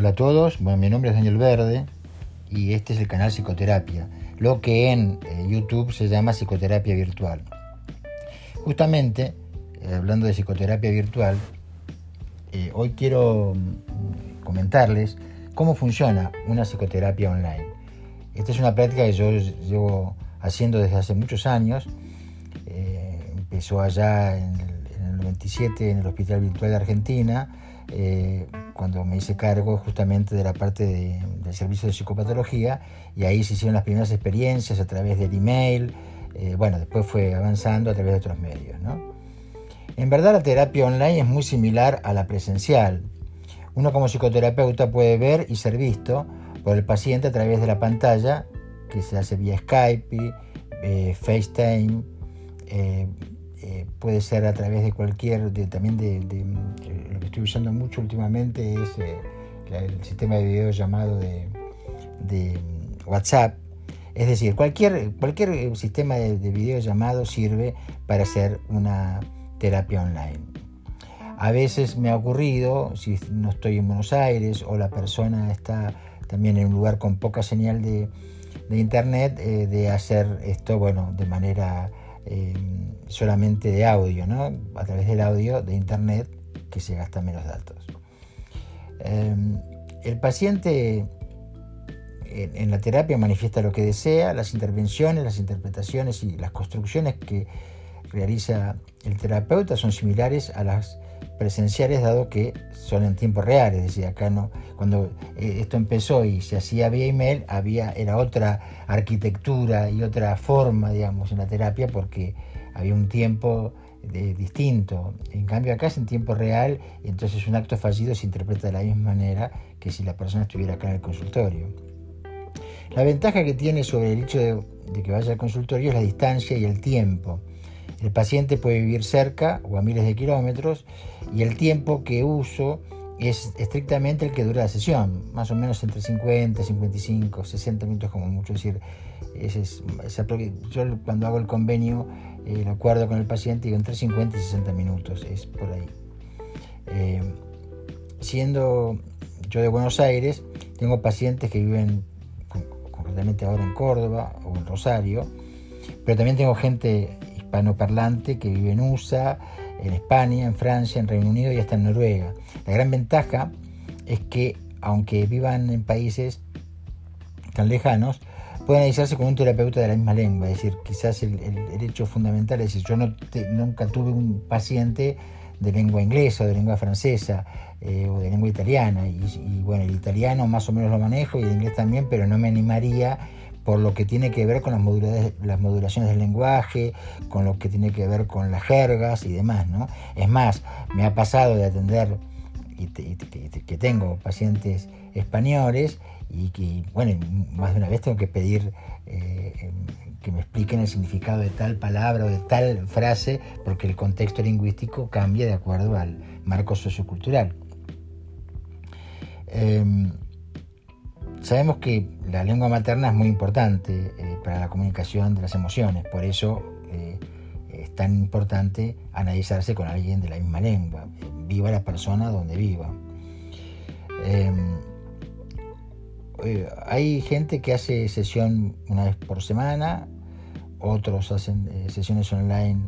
Hola a todos, bueno, mi nombre es Daniel Verde y este es el canal Psicoterapia, lo que en eh, YouTube se llama Psicoterapia Virtual. Justamente, eh, hablando de psicoterapia virtual, eh, hoy quiero mm, comentarles cómo funciona una psicoterapia online. Esta es una práctica que yo llevo haciendo desde hace muchos años. empezó allá en el, en el 97 en el Hospital Virtual de Argentina eh, cuando me hice cargo justamente de la parte del servicio de psicopatología y ahí se hicieron las primeras experiencias a través del email, eh, bueno, después fue avanzando a través de otros medios. En verdad la terapia online es muy similar a la presencial. Uno como psicoterapeuta puede ver y ser visto por el paciente a través de la pantalla que se hace vía Skype, eh, FaceTime, eh, puede ser a través de cualquier, también de, lo que estoy usando mucho últimamente es eh, el sistema de video llamado de, WhatsApp. Es decir, cualquier, cualquier eh, sistema de, de video llamado sirve para hacer una terapia online. A veces me ha ocurrido, si no estoy en Buenos Aires o la persona está también en un lugar con poca señal de, internet, de hacer esto, bueno, de manera solamente de audio, ¿no? a través del audio de Internet que se gasta menos datos. Em, el paciente en, la terapia manifiesta lo que desea, las intervenciones, las interpretaciones y las construcciones que realiza el terapeuta son similares a las presenciales dado que son en tiempo real, es decir, acá no, cuando eh, esto empezó y se hacía vía email, había, era otra arquitectura y otra forma, digamos, en la terapia porque había un tiempo de, distinto. En cambio acá es en tiempo real y entonces un acto fallido se interpreta de la misma manera que si la persona estuviera acá en el consultorio. La ventaja que tiene sobre el hecho de, que vaya al consultorio es la distancia y el tiempo. El paciente puede vivir cerca o a miles de kilómetros y el tiempo que uso es estrictamente el que dura la sesión, más o menos entre 50, 55, 60 minutos como mucho. decir, es, yo cuando hago el convenio el acuerdo con el paciente digo entre 50 y 60 minutos, es por ahí. Eh, siendo yo de Buenos Aires, tengo pacientes que viven concretamente ahora en Córdoba o en Rosario, pero también tengo gente hispanoparlante que vive en USA, en España, en Francia, en Reino Unido y hasta en Noruega. La gran ventaja es que aunque vivan en países tan lejanos, pueden iniciarse con un terapeuta de la misma lengua. Es decir, quizás el, hecho fundamental es decir, yo no nunca tuve un paciente de lengua inglesa de lengua francesa eh, o de lengua italiana. Y, bueno, el italiano más o menos lo manejo y el inglés también, pero no me animaría por lo que tiene que ver con las, modulaciones del lenguaje, con lo que tiene que ver con las jergas y demás. ¿no? Es más, me ha pasado de atender y, que tengo pacientes españoles y que, bueno, más de una vez tengo que pedir eh, que me expliquen el significado de tal palabra o de tal frase, porque el contexto lingüístico cambia de acuerdo al marco sociocultural. Em, sabemos que la lengua materna es muy importante eh, para la comunicación de las emociones, por eso eh, es tan importante analizarse con alguien de la misma lengua, viva la persona donde viva. Em, eh, hay gente que hace sesión una vez por semana, otros hacen eh, sesiones online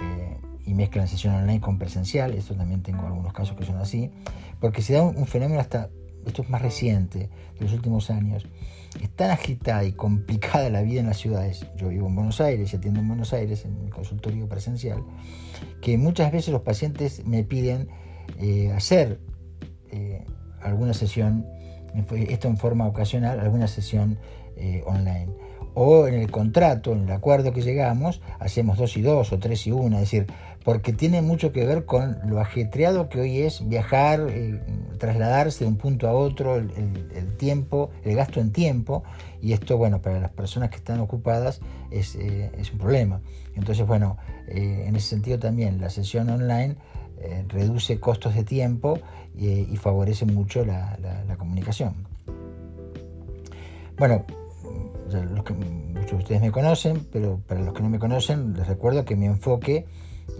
eh, y mezclan sesión online con presencial, esto también tengo algunos casos que son así, porque se da un, fenómeno hasta, esto es más reciente, de los últimos años, es tan agitada y complicada la vida en las ciudades, yo vivo en Buenos Aires y atiendo en Buenos Aires en mi consultorio presencial, que muchas veces los pacientes me piden hacer alguna sesión esto en forma ocasional, alguna sesión eh, online. O en el contrato, en el acuerdo que llegamos, hacemos dos y dos o tres y una, es decir, porque tiene mucho que ver con lo ajetreado que hoy es viajar, eh, trasladarse de un punto a otro, el, tiempo, el gasto en tiempo, y esto, bueno, para las personas que están ocupadas es, eh, un problema. Entonces, bueno, en ese sentido también la sesión online reduce costos de tiempo y, favorece mucho la, comunicación. Bueno, los que, muchos de ustedes me conocen, pero para los que no me conocen, les recuerdo que mi enfoque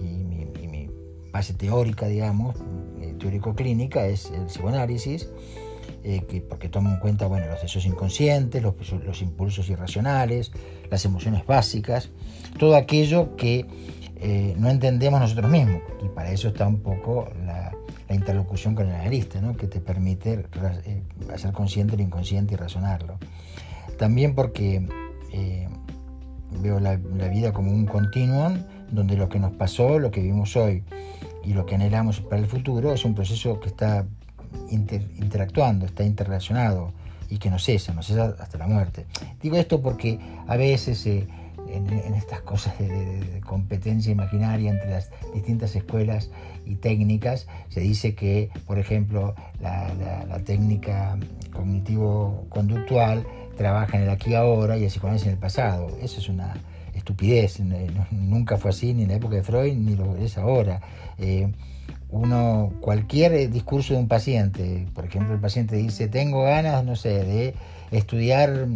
y mi, base teórica, digamos, eh, teórico-clínica, es el psicoanálisis. que, porque toma en cuenta bueno, los deseos inconscientes, los, los, impulsos irracionales, las emociones básicas, todo aquello que no entendemos nosotros mismos. Y para eso está un poco la, la interlocución con el analista, ¿no? que te permite hacer consciente lo inconsciente y razonarlo. También porque veo la, vida como un continuum donde lo que nos pasó, lo que vivimos hoy y lo que anhelamos para el futuro es un proceso que está interactuando, está interrelacionado y que no cesa, no cesa hasta la muerte. Digo esto porque a veces eh, en, estas cosas de, competencia imaginaria entre las distintas escuelas y técnicas se dice que, por ejemplo, la, la técnica cognitivo-conductual trabaja en el aquí ahora y el psicoanálisis en el pasado. Eso es una estupidez, nunca fue así ni en la época de Freud ni lo es ahora. Eh, uno, cualquier discurso de un paciente, por ejemplo, el paciente dice, tengo ganas, no sé, de estudiar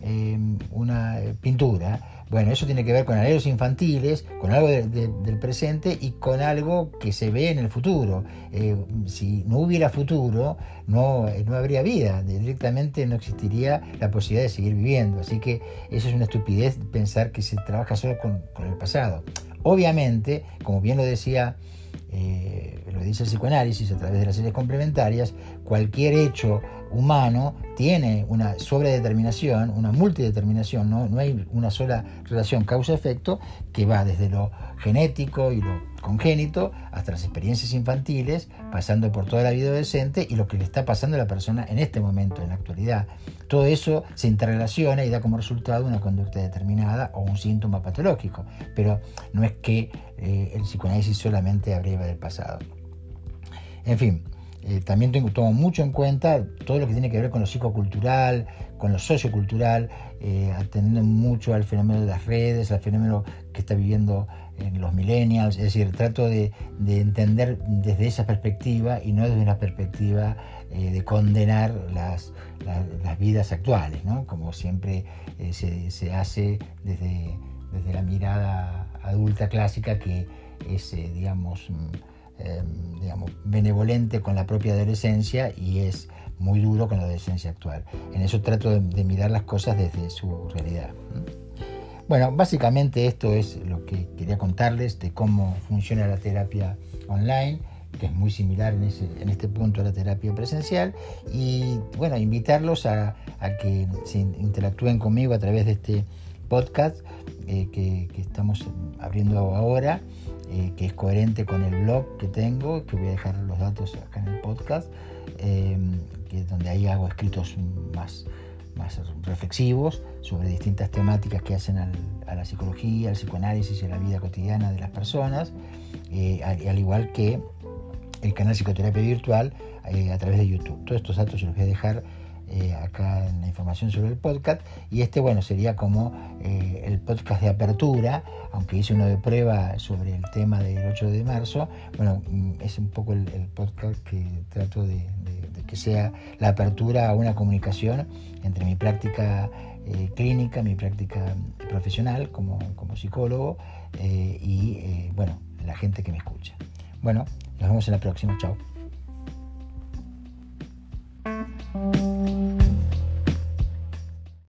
eh, una pintura, bueno, eso tiene que ver con anhelos infantiles, con algo del presente y con algo que se ve en el futuro. Eh, si no hubiera futuro, no, no habría vida, directamente no existiría la posibilidad de seguir viviendo. Así que eso es una estupidez pensar que se trabaja solo con, el pasado. Obviamente, como bien lo decía eh, lo dice el psicoanálisis a través de las series complementarias, cualquier hecho humano tiene una sobredeterminación, una multideterminación, ¿no? no hay una sola relación causa-efecto que va desde lo genético y lo congénito hasta las experiencias infantiles, pasando por toda la vida adolescente y lo que le está pasando a la persona en este momento, en la actualidad. Todo eso se interrelaciona y da como resultado una conducta determinada o un síntoma patológico, pero no es que eh, el psicoanálisis solamente abreva del pasado. En fin, eh, también tengo, tomo mucho en cuenta todo lo que tiene que ver con lo psicocultural, con lo sociocultural, eh, atendiendo mucho al fenómeno de las redes, al fenómeno que está viviendo en los millennials, es decir, trato de, entender desde esa perspectiva y no desde una perspectiva eh, de condenar las, vidas actuales, ¿no? como siempre se, hace desde, desde la mirada adulta clásica que es, digamos, Em, digamos, benevolente con la propia adolescencia y es muy duro con la adolescencia actual. En eso trato de, mirar las cosas desde su realidad. Bueno, básicamente esto es lo que quería contarles de cómo funciona la terapia online, que es muy similar en, en este punto a la terapia presencial, y bueno, invitarlos a, que interactúen conmigo a través de este podcast eh, que, que estamos abriendo ahora eh, que es coherente con el blog que tengo, que voy a dejar los datos acá en el podcast, eh, que donde ahí hago escritos más, más reflexivos sobre distintas temáticas que hacen a la psicología, al psicoanálisis y a la vida cotidiana de las personas, eh, al, igual que el canal Psicoterapia Virtual a través de YouTube. Todos estos datos se los voy a dejar eh, acá en la información sobre el podcast. Y este, bueno, sería como eh, el podcast de apertura, aunque hice uno de prueba sobre el tema del 8 de marzo. Bueno, mm, es un poco el, podcast que trato de, que sea la apertura a una comunicación entre mi práctica eh, clínica, mi práctica profesional como, como psicólogo y, bueno, la gente que me escucha. Bueno, nos vemos en la próxima. Chao.